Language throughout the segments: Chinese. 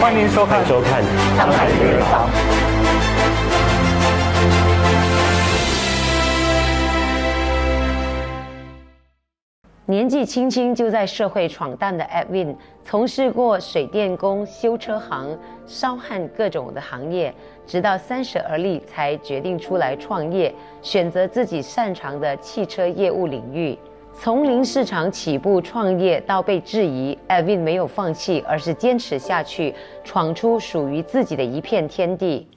欢迎收看，收看上海名人坊。年纪轻轻就在社会闯荡的 Edwin，从事过水电工、修车行、烧焊各种的行业，直到三十而立才决定出来创业，选择自己擅长的汽车业务领域。从零市场起步创业到被质疑，Edwin 没有放弃，而是坚持下去，闯出属于自己的一片天地。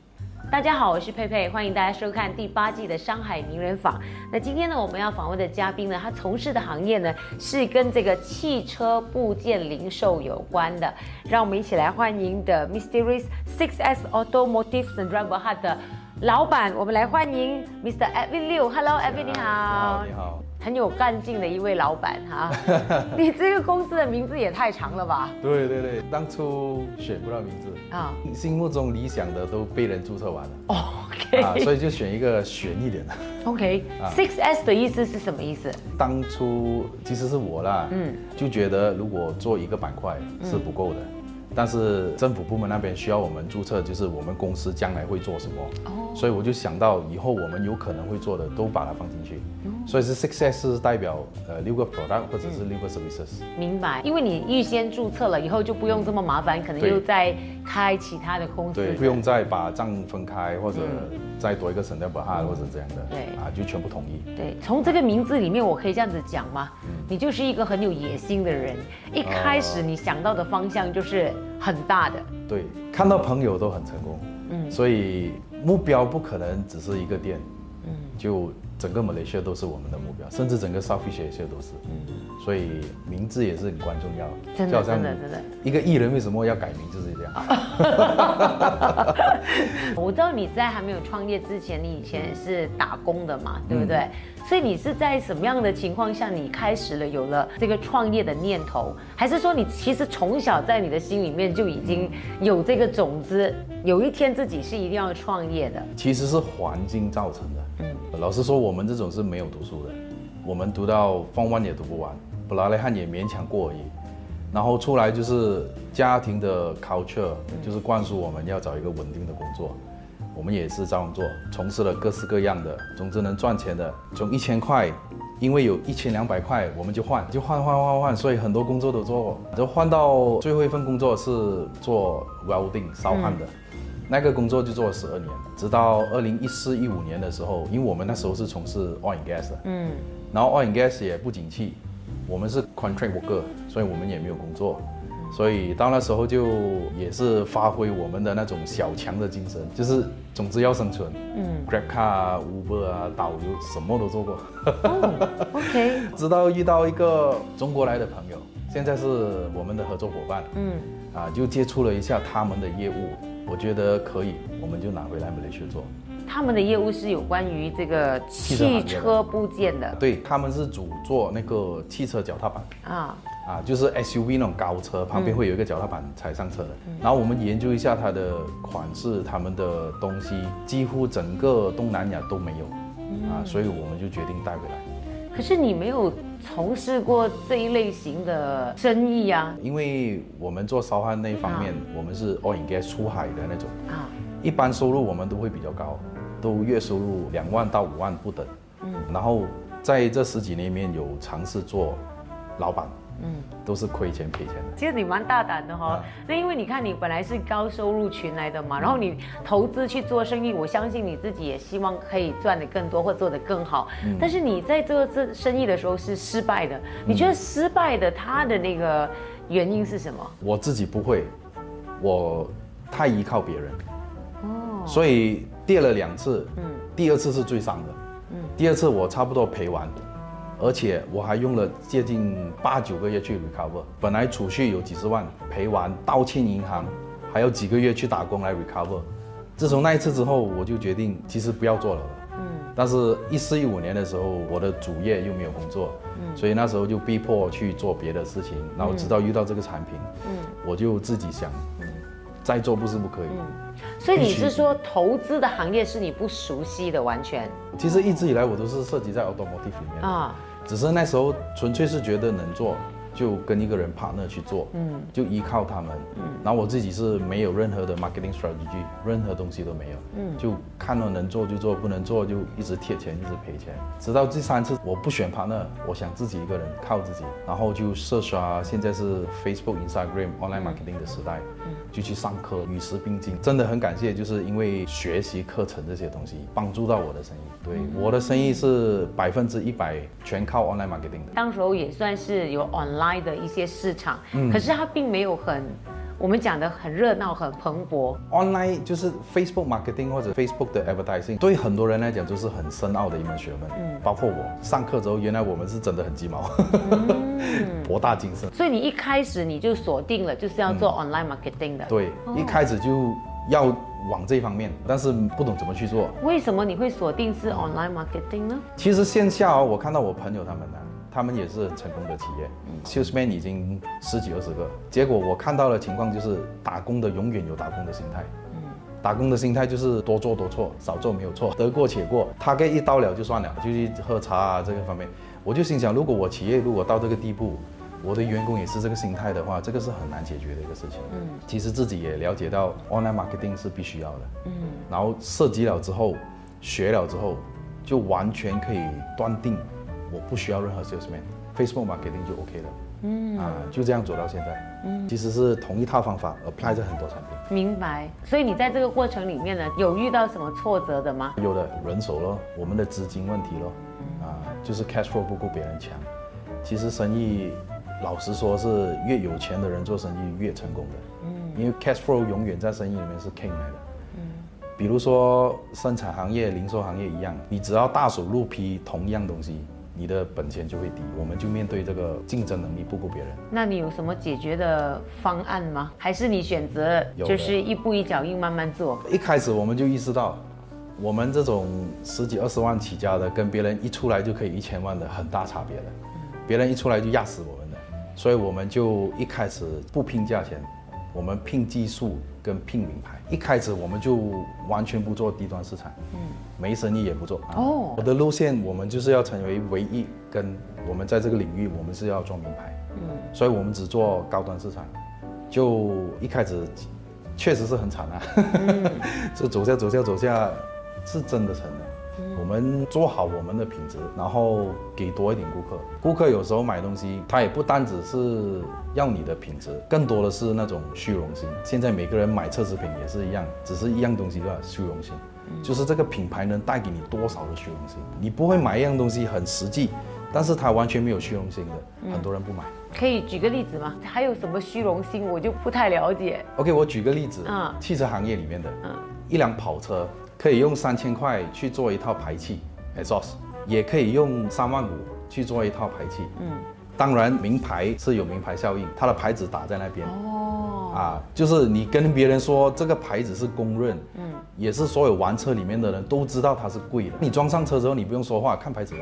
大家好，我是佩佩，欢迎大家收看第八季的《商海名人坊》。那今天呢，我们要访问的嘉宾呢，他从事的行业呢是跟这个汽车部件零售有关的。让我们一起来欢迎的 Mysterious Six S Automotive and Driver 他的老板，我们来欢迎 Mr. Edwin Liu。Hello，Edwin，你好。你好。很有干劲的一位老板哈，你这个公司的名字也太长了吧？对对对，当初选不到名字啊，心目中理想的都被人注册完了。OK，啊，所以就选一个悬一点的。OK，Six S 的意思是什么意思？当初其实是我啦，嗯，就觉得如果做一个板块是不够的。但是政府部门那边需要我们注册，就是我们公司将来会做什么，哦，所以我就想到以后我们有可能会做的都把它放进去，所以是 success 是代表呃六个 product 或者是六个 services。明白，因为你预先注册了以后就不用这么麻烦，可能又再开其他的公司，对，不用再把账分开或者再多一个省掉本号或者这样的，对，啊就全部统一。对，从这个名字里面我可以这样子讲吗？你就是一个很有野心的人，一开始你想到的方向就是。很大的，对，看到朋友都很成功，嗯，所以目标不可能只是一个店，嗯，就。整个马来西亚都是我们的目标，甚至整个 South Asia 都是。嗯，所以名字也是很关重要。真的，真的，真的。一个艺人为什么要改名，就是这样。我知道你在还没有创业之前，你以前是打工的嘛，对不对？所以你是在什么样的情况下，你开始了有了这个创业的念头？还是说你其实从小在你的心里面就已经有这个种子，有一天自己是一定要创业的？其实是环境造成的。嗯，老实说，我们这种是没有读书的，我们读到方湾也读不完，布拉雷汉也勉强过而已。然后出来就是家庭的 culture，就是灌输我们要找一个稳定的工作，我们也是这样做，从事了各式各样的，总之能赚钱的，从一千块，因为有一千两百块，我们就换，就换换换换，所以很多工作都做过，就换到最后一份工作是做 welding 烧焊的。那个工作就做了十二年，直到二零一四一五年的时候，因为我们那时候是从事 oil and gas 的，嗯，然后 oil and gas 也不景气，我们是 contract worker，所以我们也没有工作，所以到那时候就也是发挥我们的那种小强的精神，就是总之要生存，嗯，grab car、Uber 啊，导游什么都做过，OK，直到遇到一个中国来的朋友，现在是我们的合作伙伴，嗯，啊，就接触了一下他们的业务。我觉得可以，我们就拿回来马来西亚做。他们的业务是有关于这个汽车部件的。对，他们是主做那个汽车脚踏板啊啊，就是 SUV 那种高车旁边会有一个脚踏板踩上车的。然后我们研究一下它的款式，他们的东西几乎整个东南亚都没有啊，所以我们就决定带回来。可是你没有从事过这一类型的生意啊？因为我们做烧焊那一方面，我们是 oil and gas 出海的那种啊，一般收入我们都会比较高，都月收入两万到五万不等。嗯，然后在这十几年里面有尝试做老板。嗯，都是亏钱赔钱的。其实你蛮大胆的哈，那因为你看你本来是高收入群来的嘛，然后你投资去做生意，我相信你自己也希望可以赚的更多或做得更好。但是你在做这生意的时候是失败的，你觉得失败的它的那个原因是什么？我自己不会，我太依靠别人，哦，所以跌了两次，嗯，第二次是最伤的，嗯，第二次我差不多赔完。而且我还用了接近八九个月去 recover，本来储蓄有几十万，赔完倒欠银行，还有几个月去打工来 recover。自从那一次之后，我就决定其实不要做了。嗯。但是，一四一五年的时候，我的主业又没有工作，嗯，所以那时候就逼迫去做别的事情。然后直到遇到这个产品，嗯，我就自己想，嗯，再做不是不可以。嗯。所以你是说投资的行业是你不熟悉的，完全？其实一直以来我都是涉及在 automotive 里面啊。只是那时候纯粹是觉得能做，就跟一个人 partner 去做，嗯，就依靠他们，嗯，然后我自己是没有任何的 marketing strategy，任何东西都没有，嗯，就看到能做就做，不能做就一直贴钱，一直赔钱，直到第三次我不选 partner，我想自己一个人靠自己，然后就涉刷，现在是 Facebook、Instagram、online marketing 的时代，嗯，就去上课，与时并进，真的很感谢，就是因为学习课程这些东西帮助到我的生意，对，我的生意是百分之一百全靠 online marketing 的，当时候也算是有 online。的一些市场，可是它并没有很，我们讲的很热闹、很蓬勃。Online 就是 Facebook marketing 或者 Facebook 的 advertising，对很多人来讲就是很深奥的一门学问。嗯，包括我上课之后，原来我们是真的很鸡毛，博大精深。所以你一开始你就锁定了就是要做 online marketing 的。对，一开始就要往这方面，但是不懂怎么去做。为什么你会锁定是 online marketing 呢？其实线下哦，我看到我朋友他们呢。他们也是很成功的企业，salesman 已经十几二十个。结果我看到的情况就是，打工的永远有打工的心态。嗯，打工的心态就是多做多错，少做没有错，得过且过。他给一刀了就算了，就去喝茶啊这个方面。我就心想，如果我企业如果到这个地步，我的员工也是这个心态的话，这个是很难解决的一个事情。嗯，其实自己也了解到 online marketing 是必须要的。嗯，然后涉及了之后，学了之后，就完全可以断定。我不需要任何 salesman，Facebook marketing 就 OK 了。嗯啊，就这样走到现在。嗯，其实是同一套方法 apply 在很多产品。明白。所以你在这个过程里面呢，有遇到什么挫折的吗？有的，人手咯，我们的资金问题咯。啊，就是 cash flow 不够别人强。其实生意，老实说是越有钱的人做生意越成功的。嗯，因为 cash flow 永远在生意里面是 king 来的。嗯，比如说生产行业、零售行业一样，你只要大手入批同一样东西。你的本钱就会低，我们就面对这个竞争能力不够别人。那你有什么解决的方案吗？还是你选择就是一步一脚印慢慢做？一开始我们就意识到，我们这种十几二十万起家的，跟别人一出来就可以一千万的很大差别了。别人一出来就压死我们的，所以我们就一开始不拼价钱，我们拼技术跟拼名牌。一开始我们就完全不做低端市场，嗯，没生意也不做。哦，我的路线我们就是要成为唯一，跟我们在这个领域我们是要做名牌，嗯，所以我们只做高端市场。就一开始确实是很惨啊，就走下走下走下，是真的成的。我们做好我们的品质，然后给多一点顾客。顾客有时候买东西，他也不单只是要你的品质，更多的是那种虚荣心。现在每个人买奢侈品也是一样，只是一样东西对吧？虚荣心，就是这个品牌能带给你多少的虚荣心。你不会买一样东西很实际，但是它完全没有虚荣心的，很多人不买。可以举个例子吗？还有什么虚荣心？我就不太了解。OK，我举个例子，嗯，汽车行业里面的，嗯，一辆跑车。可以用三千块去做一套排气，exhaust，也可以用三万五去做一套排气。嗯，当然名牌是有名牌效应，它的牌子打在那边。哦，啊，就是你跟别人说这个牌子是公认，嗯，也是所有玩车里面的人都知道它是贵的。你装上车之后，你不用说话，看牌子。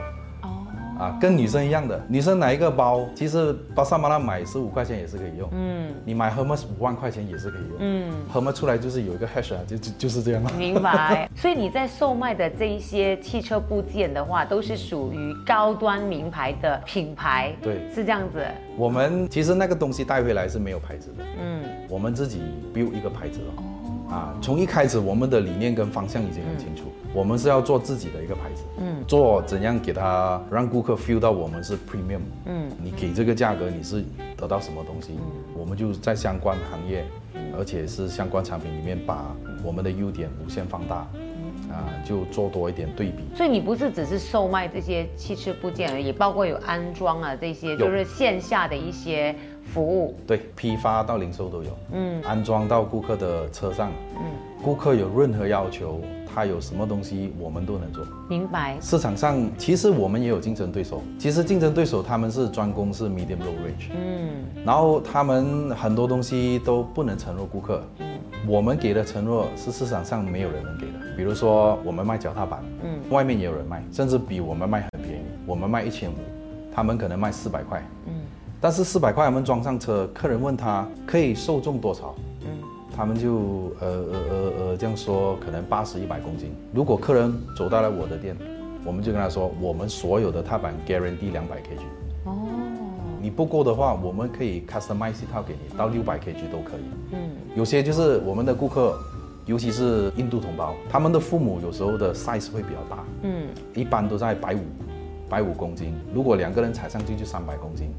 啊，跟女生一样的，女生拿一个包，其实巴萨马拉买十五块钱也是可以用。嗯，你买 Hermes 五万块钱也是可以用。嗯，Hermes 出来就是有一个 hash 啊，就就就是这样。明白。所以你在售卖的这一些汽车部件的话，都是属于高端名牌的品牌。对，是这样子。我们其实那个东西带回来是没有牌子的。嗯，我们自己 build 一个牌子哦。啊，从一开始我们的理念跟方向已经很清楚，我们是要做自己的一个牌子，嗯，做怎样给他让顾客 feel 到我们是 premium，嗯，你给这个价格你是得到什么东西，我们就在相关行业，而且是相关产品里面把我们的优点无限放大，啊，就做多一点对比。所以你不是只是售卖这些汽车部件而已，包括有安装啊这些，就是线下的一些。服务。对批发到零售都有，嗯，安装到顾客的车上，嗯，顾客有任何要求，他有什么东西我们都能做。明白。市场上其实我们也有竞争对手，其实竞争对手他们是专攻是 medium low range，嗯，然后他们很多东西都不能承诺顾客，嗯，我们给的承诺是市场上没有人能给的。比如说我们卖脚踏板，嗯，外面也有人卖，甚至比我们卖很便宜，我们卖一千五，他们可能卖四百块，嗯。但是四百块，我们装上车，客人问他可以受重多少？嗯，他们就呃呃呃呃这样说，可能八十一百公斤。如果客人走到了我的店，我们就跟他说，我们所有的踏板 guarantee 两百 kg。哦，你不够的话，我们可以 customize 一套给你，到六百 kg 都可以。嗯，有些就是我们的顾客，尤其是印度同胞，他们的父母有时候的 size 会比较大。嗯，一般都在百五，百五公斤。如果两个人踩上去就三百公斤，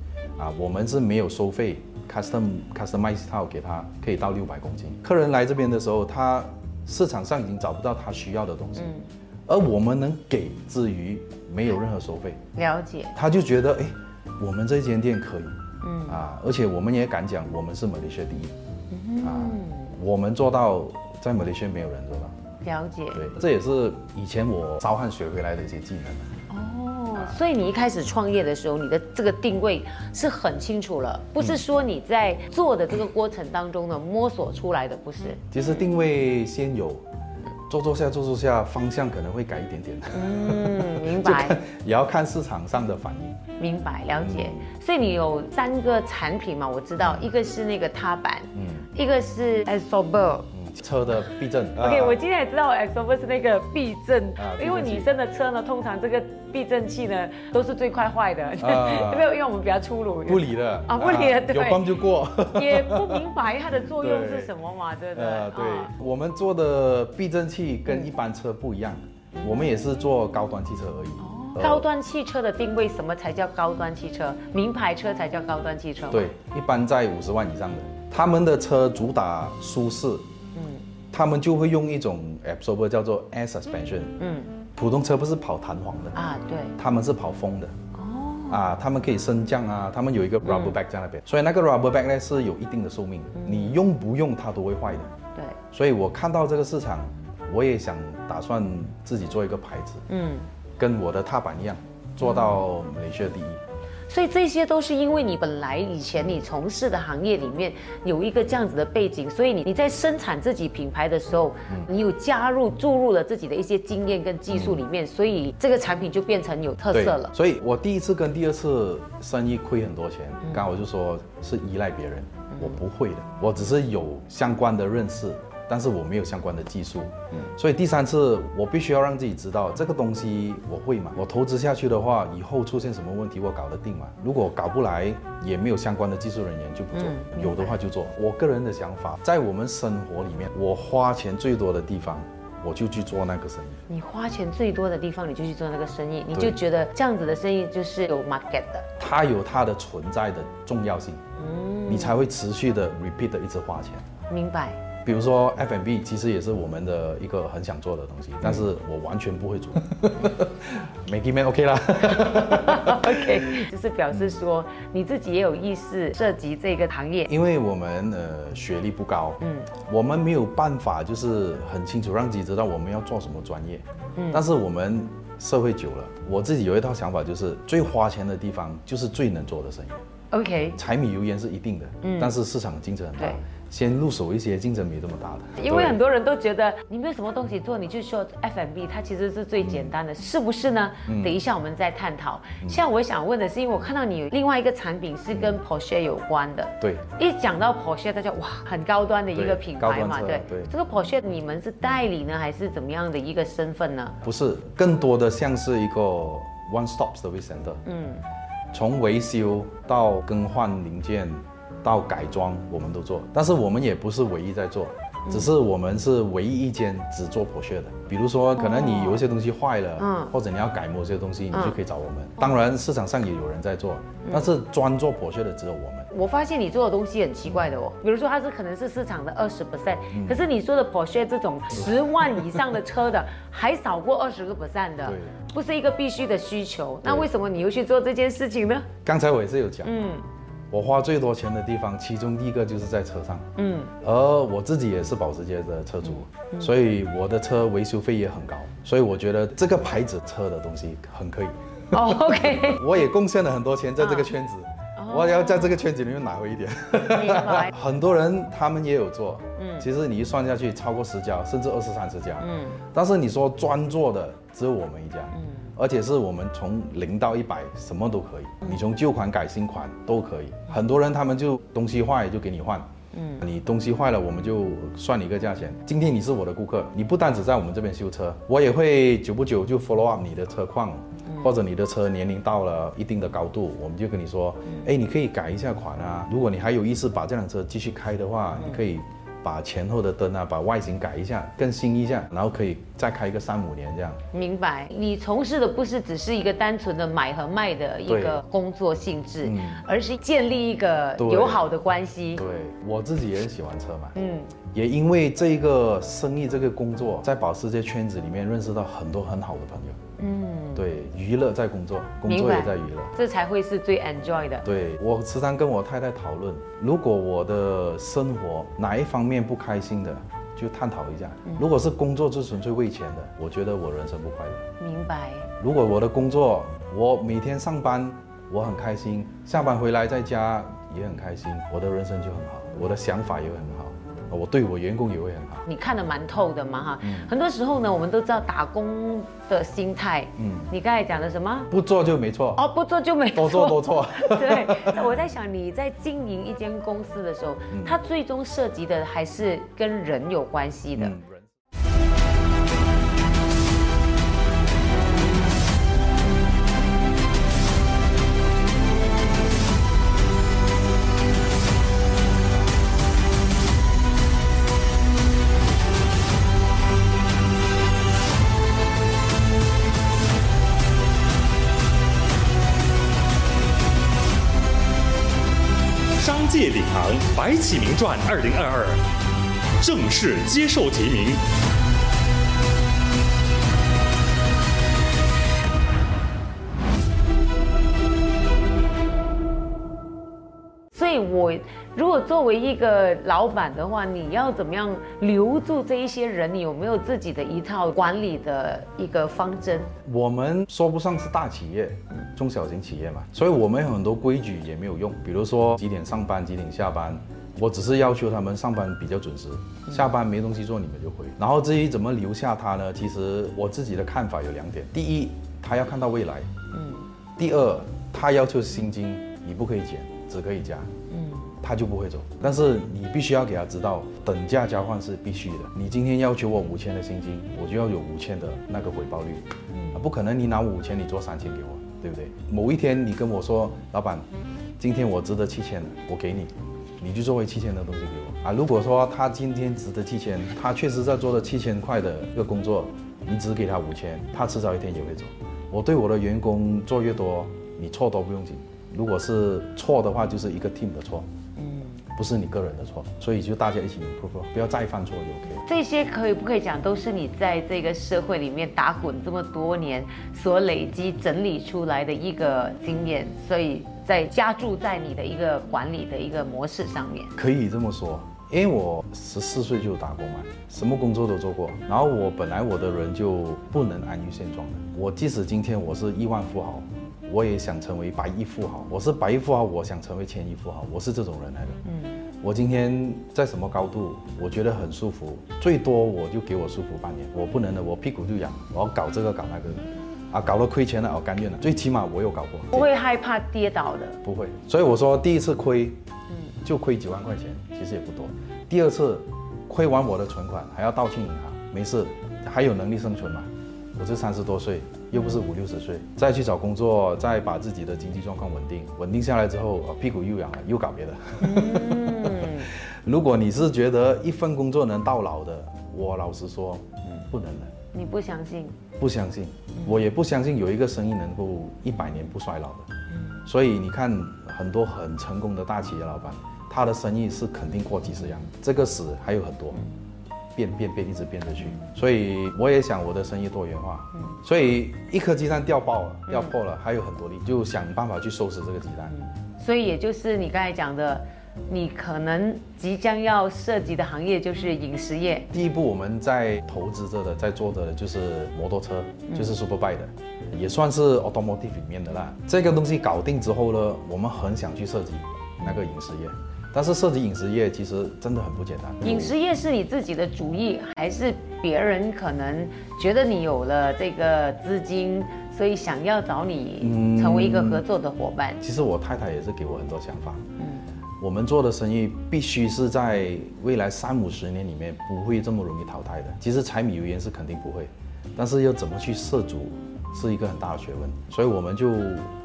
啊，我们是没有收费，custom customize 套给他，可以到六百公斤。客人来这边的时候，他市场上已经找不到他需要的东西，而我们能给之余没有任何收费，了解。他就觉得哎，我们这间店可以，嗯啊，而且我们也敢讲我们是马来西亚第一，啊，我们做到在马来西亚没有人做到。了解，对，这也是以前我烧焊学回来的一些技能。哦，所以你一开始创业的时候，你的这个定位是很清楚了，不是说你在做的这个过程当中呢摸索出来的，不是。其实定位先有，做做下做做下，方向可能会改一点点。嗯，明白。也要看市场上的反应。明白，了解。所以你有三个产品嘛？我知道，一个是那个踏板，嗯，一个是 a s o b e 车的避震。OK，我今天也知道 Xover 是那个避震，因为女生的车呢，通常这个避震器呢都是最快坏的，因为因为我们比较粗鲁。不理的啊，不理的，对。有光就过。也不明白它的作用是什么嘛，对不对？对，我们做的避震器跟一般车不一样，我们也是做高端汽车而已。哦高端汽车的定位，什么才叫高端汽车？名牌车才叫高端汽车。对，一般在五十万以上的，他们的车主打舒适。他们就会用一种 absorber 叫做 air suspension。嗯，普通车不是跑弹簧的啊，对，他们是跑风的。哦，啊，他们可以升降啊，他们有一个 rubber bag 在那边，所以那个 rubber bag 呢是有一定的寿命，你用不用它都会坏的。对，所以我看到这个市场，我也想打算自己做一个牌子，嗯，跟我的踏板一样，做到美学第一。所以这些都是因为你本来以前你从事的行业里面有一个这样子的背景，所以你你在生产自己品牌的时候，你有加入注入了自己的一些经验跟技术里面，所以这个产品就变成有特色了。所以我第一次跟第二次生意亏很多钱，刚我就说是依赖别人，我不会的，我只是有相关的认识。但是我没有相关的技术，嗯，所以第三次我必须要让自己知道这个东西我会嘛？我投资下去的话，以后出现什么问题我搞得定嘛？如果搞不来，也没有相关的技术人员就不做，有的话就做。我个人的想法，在我们生活里面，我花钱最多的地方，我就去做那个生意。你花钱最多的地方，你就去做那个生意，你就觉得这样子的生意就是有 market 的，它有它的存在的重要性，嗯，你才会持续的 repeat 的一直花钱。明白。比如说 F&B 其实也是我们的一个很想做的东西，但是我完全不会做。Maggie Man OK 啦，OK，就是表示说你自己也有意识涉及这个行业。因为我们呃学历不高，嗯，我们没有办法就是很清楚让自己知道我们要做什么专业。嗯，但是我们社会久了，我自己有一套想法，就是最花钱的地方就是最能做的生意。OK，柴米油盐是一定的，嗯，但是市场竞争很大。先入手一些竞争没这么大的，因为很多人都觉得你没有什么东西做，你就说 F&B，它其实是最简单的，是不是呢？等一下我们再探讨。现在我想问的是，因为我看到你另外一个产品是跟 Porsche 有关的，对，一讲到 Porsche，大家哇，很高端的一个品牌嘛，对。对。这个 Porsche 你们是代理呢，还是怎么样的一个身份呢？不是，更多的像是一个 One Stop Service Center，嗯，从维修到更换零件。到改装我们都做，但是我们也不是唯一在做，只是我们是唯一一间只做破屑的。比如说，可能你有一些东西坏了，嗯，或者你要改某些东西，你就可以找我们。当然，市场上也有人在做，但是专做破屑的只有我们。我发现你做的东西很奇怪的哦，比如说它是可能是市场的二十 percent，可是你说的破屑这种 十万以上的车的，还少过二十个 percent 的，不是一个必须的需求。那为什么你又去做这件事情呢？刚才我也是有讲，嗯。我花最多钱的地方，其中第一个就是在车上。嗯，而我自己也是保时捷的车主，所以我的车维修费也很高。所以我觉得这个牌子车的东西很可以。哦，OK。我也贡献了很多钱在这个圈子，我要在这个圈子里面拿回一点。很多人他们也有做，嗯，其实你一算下去，超过十家，甚至二十三十家。嗯，但是你说专做的只有我们一家。嗯。而且是我们从零到一百什么都可以，你从旧款改新款都可以。很多人他们就东西坏就给你换，嗯，你东西坏了，我们就算你一个价钱。今天你是我的顾客，你不单只在我们这边修车，我也会久不久就 follow up 你的车况，或者你的车年龄到了一定的高度，我们就跟你说，哎，你可以改一下款啊。如果你还有意思把这辆车继续开的话，你可以。把前后的灯啊，把外形改一下，更新一下，然后可以再开一个三五年这样。明白，你从事的不是只是一个单纯的买和卖的一个工作性质，而是建立一个友好的关系。对我自己也很喜欢车嘛，嗯，也因为这一个生意这个工作，在保时捷圈子里面认识到很多很好的朋友。嗯，对，娱乐在工作，工作也在娱乐，这才会是最 enjoy 的。对我时常跟我太太讨论，如果我的生活哪一方面不开心的，就探讨一下。如果是工作是纯粹为钱的，我觉得我人生不快乐。明白。如果我的工作，我每天上班我很开心，下班回来在家也很开心，我的人生就很好，我的想法也很好。我对我员工也会很好。你看得蛮透的嘛哈，很多时候呢，我们都知道打工的心态。嗯，你刚才讲的什么？不做就没错。哦，不做就没错。多做多错。对，我在想你在经营一间公司的时候，它最终涉及的还是跟人有关系的。商界领航白起名传二零二二正式接受提名。以，我如果作为一个老板的话，你要怎么样留住这一些人？你有没有自己的一套管理的一个方针？我们说不上是大企业，中小型企业嘛，所以我们有很多规矩也没有用。比如说几点上班，几点下班，我只是要求他们上班比较准时，下班没东西做你们就回。然后至于怎么留下他呢？其实我自己的看法有两点：第一，他要看到未来；嗯，第二，他要求薪金，你不可以减。只可以加，他就不会走。但是你必须要给他知道，等价交换是必须的。你今天要求我五千的薪金，我就要有五千的那个回报率，啊，不可能你拿五千你做三千给我，对不对？某一天你跟我说，老板，今天我值得七千的，我给你，你就作为七千的东西给我啊。如果说他今天值得七千，他确实在做了七千块的一个工作，你只给他五千，他迟早一天也会走。我对我的员工做越多，你错都不用紧。如果是错的话，就是一个 team 的错，嗯，不是你个人的错，所以就大家一起 improve，不要再犯错就 OK。这些可以不可以讲，都是你在这个社会里面打滚这么多年所累积整理出来的一个经验，所以在加注在你的一个管理的一个模式上面。可以这么说，因为我十四岁就打工嘛，什么工作都做过，然后我本来我的人就不能安于现状的，我即使今天我是亿万富豪。我也想成为百亿富豪，我是百亿富豪，我想成为千亿富豪，我是这种人来的。嗯，我今天在什么高度，我觉得很舒服，最多我就给我舒服半年，我不能的，我屁股就痒，我要搞这个搞那个，啊，搞了亏钱了，我甘愿了，最起码我有搞过，不会害怕跌倒的，不会。所以我说第一次亏，嗯，就亏几万块钱，其实也不多。第二次亏完我的存款还要倒进银行，没事，还有能力生存嘛。我是三十多岁。又不是五六十岁，再去找工作，再把自己的经济状况稳定，稳定下来之后，屁股又痒了，又搞别的。如果你是觉得一份工作能到老的，我老实说，不能的。你不相信？不相信，我也不相信有一个生意能够一百年不衰老的。所以你看，很多很成功的大企业老板，他的生意是肯定过几十样，这个死还有很多。变变变，一直变着去，所以我也想我的生意多元化。嗯，所以一颗鸡蛋掉爆了，掉破了，还有很多力，就想办法去收拾这个鸡蛋。所以也就是你刚才讲的，你可能即将要涉及的行业就是饮食业。第一步我们在投资着的，在做的就是摩托车，就是 Super Bike 的，也算是 Automotive 里面的啦。这个东西搞定之后呢，我们很想去涉及那个饮食业。但是涉及饮食业其实真的很不简单。饮食业是你自己的主意，还是别人可能觉得你有了这个资金，所以想要找你成为一个合作的伙伴？其实我太太也是给我很多想法。嗯，我们做的生意必须是在未来三五十年里面不会这么容易淘汰的。其实柴米油盐是肯定不会，但是要怎么去涉足，是一个很大的学问。所以我们就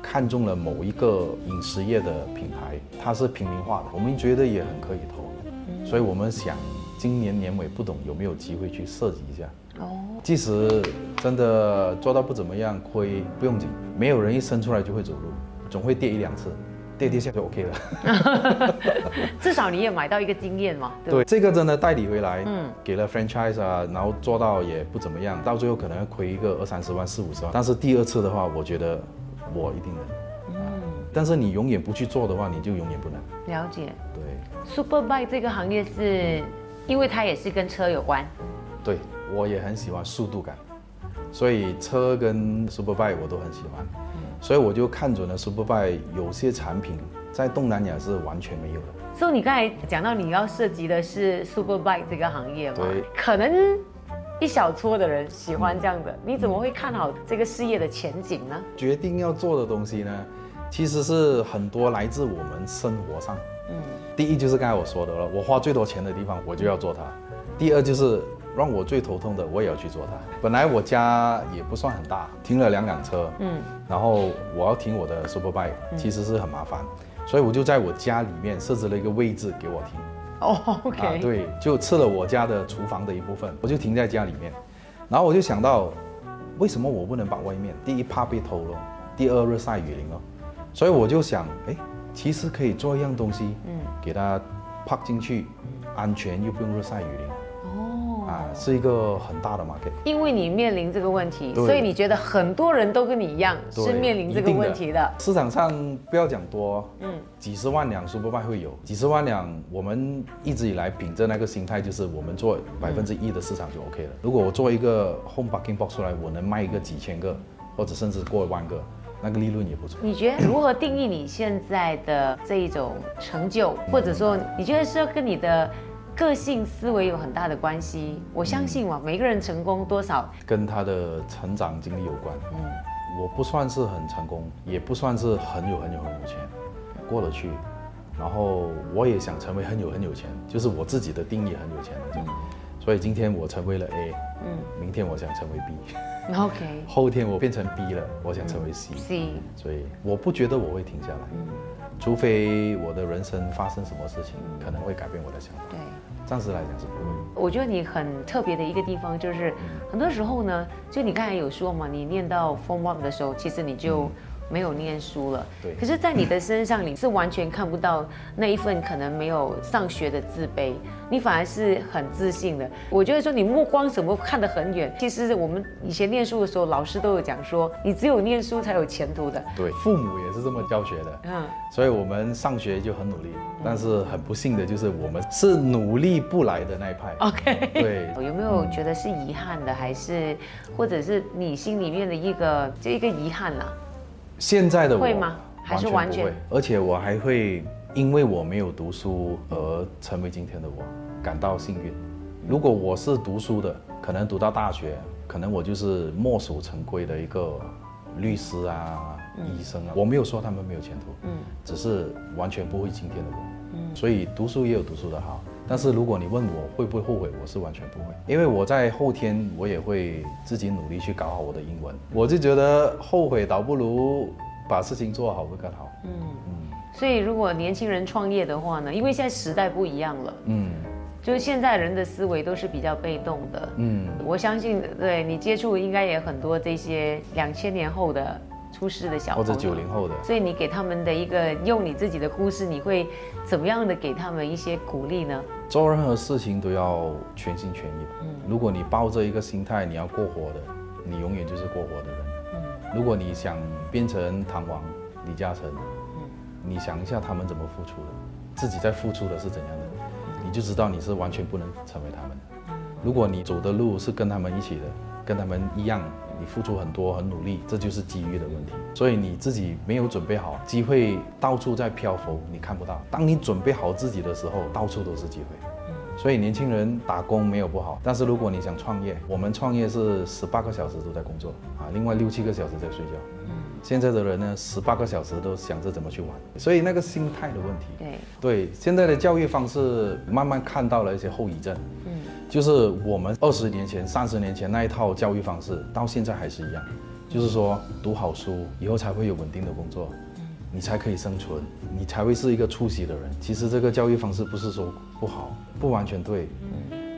看中了某一个饮食业的品牌，它是平民化的，我们觉得也很可以投，所以我们想今年年尾不懂有没有机会去设计一下。哦，即使真的做到不怎么样，亏不用紧，没有人一生出来就会走路，总会跌一两次。跌跌下就 OK 了，至少你也买到一个经验嘛。对，这个真的代理回来，嗯，给了 franchise 啊，然后做到也不怎么样，到最后可能亏一个二三十万、四五十万。但是第二次的话，我觉得我一定能。嗯，但是你永远不去做的话，你就永远不能。了解。对，super bike 这个行业是因为它也是跟车有关。对，我也很喜欢速度感，所以车跟 super bike 我都很喜欢。所以我就看准了 Superbike 有些产品在东南亚是完全没有的。所以你刚才讲到你要涉及的是 Superbike 这个行业嘛？对。可能一小撮的人喜欢这样的，你怎么会看好这个事业的前景呢？决定要做的东西呢，其实是很多来自我们生活上。嗯。第一就是刚才我说的了，我花最多钱的地方我就要做它。第二就是。让我最头痛的，我也要去做它。本来我家也不算很大，停了两辆车，嗯，然后我要停我的 super bike，其实是很麻烦，所以我就在我家里面设置了一个位置给我停。哦，OK，啊，对，就吃了我家的厨房的一部分，我就停在家里面。然后我就想到，为什么我不能把外面？第一怕被偷了，第二日晒雨淋了，所以我就想，哎，其实可以做一样东西，嗯，给它 park 进去，安全又不用日晒雨淋。啊，是一个很大的 market，因为你面临这个问题，所以你觉得很多人都跟你一样是面临这个问题的。市场上不要讲多，嗯，几十万两 Super Bike 会有，几十万两，我们一直以来秉着那个心态，就是我们做百分之一的市场就 OK 了。如果我做一个 Home Parking Box 出来，我能卖一个几千个，或者甚至过万个，那个利润也不错。你觉得如何定义你现在的这一种成就，或者说你觉得是要跟你的？个性思维有很大的关系，我相信嘛，每个人成功多少跟他的成长经历有关。嗯，我不算是很成功，也不算是很有很有很有钱，过得去。然后我也想成为很有很有钱，就是我自己的定义很有钱那种。所以今天我成为了 A，嗯，明天我想成为 B，OK，后天我变成 B 了，我想成为 C，C，所以我不觉得我会停下来。嗯。除非我的人生发生什么事情，可能会改变我的想法。对，暂时来讲是不会。我觉得你很特别的一个地方，就是很多时候呢，就你刚才有说嘛，你念到 Form One 的时候，其实你就。没有念书了，对。可是，在你的身上，你是完全看不到那一份可能没有上学的自卑，你反而是很自信的。我觉得说你目光什么看得很远。其实我们以前念书的时候，老师都有讲说，你只有念书才有前途的。对，父母也是这么教学的。嗯。所以我们上学就很努力，但是很不幸的就是我们是努力不来的那一派。OK。对。有没有觉得是遗憾的，还是或者是你心里面的一个就一个遗憾呢？现在的我会吗？还是完全不会？而且我还会因为我没有读书而成为今天的我，感到幸运。如果我是读书的，可能读到大学，可能我就是墨守成规的一个律师啊、医生啊。我没有说他们没有前途，嗯，只是完全不会今天的我。嗯，所以读书也有读书的好。但是如果你问我会不会后悔，我是完全不会，因为我在后天我也会自己努力去搞好我的英文，我就觉得后悔倒不如把事情做好会更好。嗯嗯，所以如果年轻人创业的话呢，因为现在时代不一样了，嗯，就是现在人的思维都是比较被动的，嗯，我相信对你接触应该也很多这些两千年后的。出世的小或者九零后的，所以你给他们的一个用你自己的故事，你会怎么样的给他们一些鼓励呢？做任何事情都要全心全意。嗯，如果你抱着一个心态，你要过活的，你永远就是过活的人。嗯，如果你想变成唐王李嘉诚，嗯，你想一下他们怎么付出的，自己在付出的是怎样的，你就知道你是完全不能成为他们的。如果你走的路是跟他们一起的，跟他们一样。你付出很多，很努力，这就是机遇的问题。所以你自己没有准备好，机会到处在漂浮，你看不到。当你准备好自己的时候，到处都是机会。所以年轻人打工没有不好，但是如果你想创业，我们创业是十八个小时都在工作啊，另外六七个小时在睡觉。现在的人呢，十八个小时都想着怎么去玩，所以那个心态的问题。对，对，现在的教育方式慢慢看到了一些后遗症。嗯，就是我们二十年前、三十年前那一套教育方式，到现在还是一样，就是说读好书以后才会有稳定的工作，你才可以生存，你才会是一个出息的人。其实这个教育方式不是说不好，不完全对。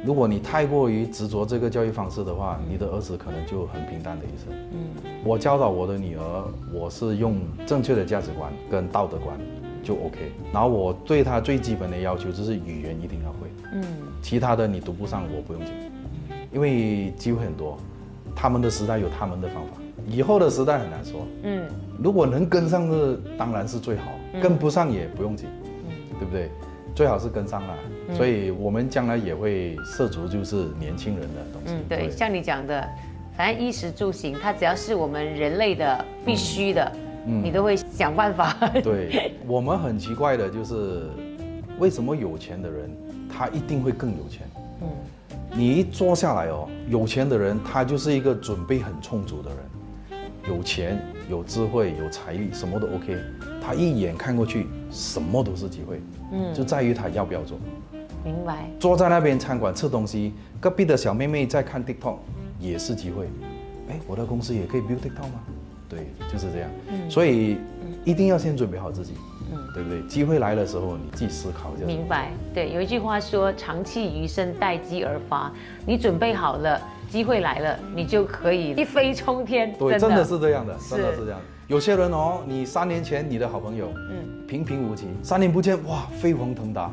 如果你太过于执着这个教育方式的话，你的儿子可能就很平淡的一生。嗯，我教导我的女儿，我是用正确的价值观跟道德观就 OK。然后我对她最基本的要求就是语言一定要会。嗯，其他的你读不上我不用紧，因为机会很多，他们的时代有他们的方法，以后的时代很难说。嗯，如果能跟上的当然是最好，跟不上也不用紧，嗯对不对？最好是跟上了。所以，我们将来也会涉足就是年轻人的东西。嗯，对，像你讲的，反正衣食住行，它只要是我们人类的必须的，嗯，你都会想办法。对，我们很奇怪的就是，为什么有钱的人他一定会更有钱？嗯，你一坐下来哦，有钱的人他就是一个准备很充足的人，有钱、有智慧、有财力，什么都 OK，他一眼看过去，什么都是机会。嗯，就在于他要不要做。明白。坐在那边餐馆吃东西，隔壁的小妹妹在看 TikTok，也是机会。哎，我的公司也可以 build TikTok 吗？对，就是这样。嗯，所以一定要先准备好自己。嗯，对不对？机会来的时候，你自己思考一下。明白。对，有一句话说“长气余生，待机而发”。你准备好了，机会来了，你就可以一飞冲天。对，真的是这样的，真的是这样。有些人哦，你三年前你的好朋友，嗯，平平无奇，三年不见，哇，飞黄腾达。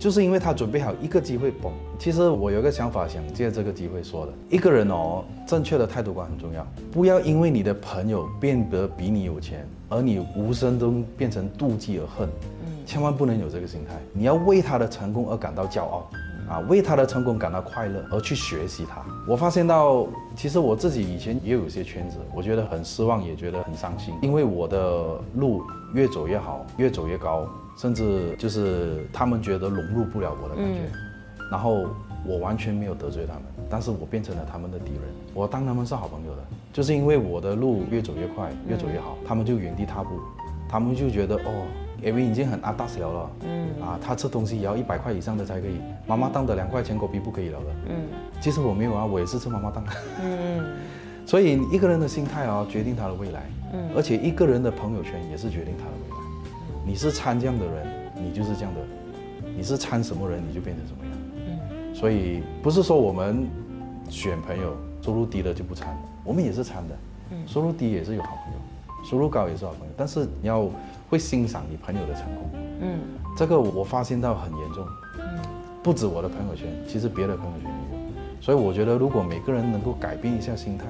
就是因为他准备好一个机会，崩！其实我有个想法，想借这个机会说的，一个人哦，正确的态度观很重要，不要因为你的朋友变得比你有钱，而你无声中变成妒忌而恨，嗯，千万不能有这个心态，你要为他的成功而感到骄傲，啊，为他的成功感到快乐而去学习他。我发现到，其实我自己以前也有一些圈子，我觉得很失望，也觉得很伤心，因为我的路越走越好，越走越高。甚至就是他们觉得融入不了我的感觉，然后我完全没有得罪他们，但是我变成了他们的敌人。我当他们是好朋友的，就是因为我的路越走越快，越走越好，他们就原地踏步，他们就觉得哦，A V 已经很阿大小了，嗯，啊，他吃东西也要一百块以上的才可以，妈妈档的两块钱狗币不可以了的，嗯，其实我没有啊，我也是吃妈妈档，嗯，所以一个人的心态啊，决定他的未来，嗯，而且一个人的朋友圈也是决定他的未来。你是参这样的人，你就是这样的；你是参什么人，你就变成什么样。嗯，所以不是说我们选朋友收入低的就不参，我们也是参的。嗯，收入低也是有好朋友，收入高也是好朋友。但是你要会欣赏你朋友的成功。嗯，这个我发现到很严重。嗯，不止我的朋友圈，其实别的朋友圈也有。所以我觉得，如果每个人能够改变一下心态，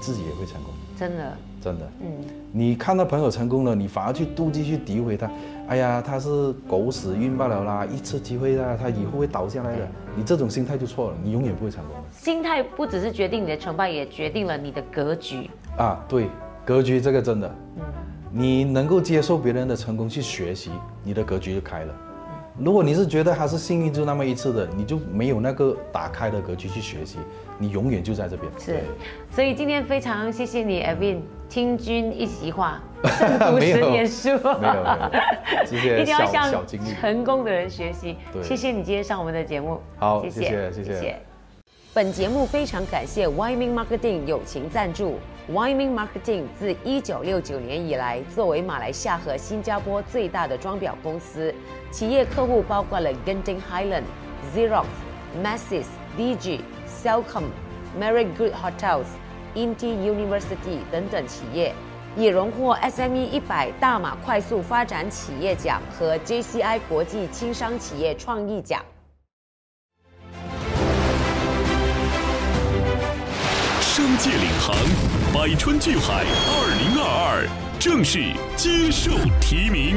自己也会成功。真的。真的，嗯，你看到朋友成功了，你反而去妒忌、去诋毁他，哎呀，他是狗屎运罢了啦，一次机会啦，他以后会倒下来的。你这种心态就错了，你永远不会成功的。心态不只是决定你的成败，也决定了你的格局啊。对，格局这个真的，嗯，你能够接受别人的成功去学习，你的格局就开了。如果你是觉得他是幸运就那么一次的，你就没有那个打开的格局去学习，你永远就在这边。是，所以今天非常谢谢你，Evan，听君一席话，胜读 十年书。没有没有，谢谢。一定要向成功的人学习。谢谢你今天上我们的节目。好，谢谢谢谢。本节目非常感谢 Wyoming Marketing 友情赞助。Wyoming Marketing 自一九六九年以来，作为马来西亚和新加坡最大的装裱公司，企业客户包括了 Genting Highland、Xerox、Masses、DG、Cellcom、Marriott Good Hotels、Inti University 等等企业，也荣获 SME 一百大马快速发展企业奖和 JCI 国际轻商企业创意奖。商界领航，百川聚海，二零二二正式接受提名。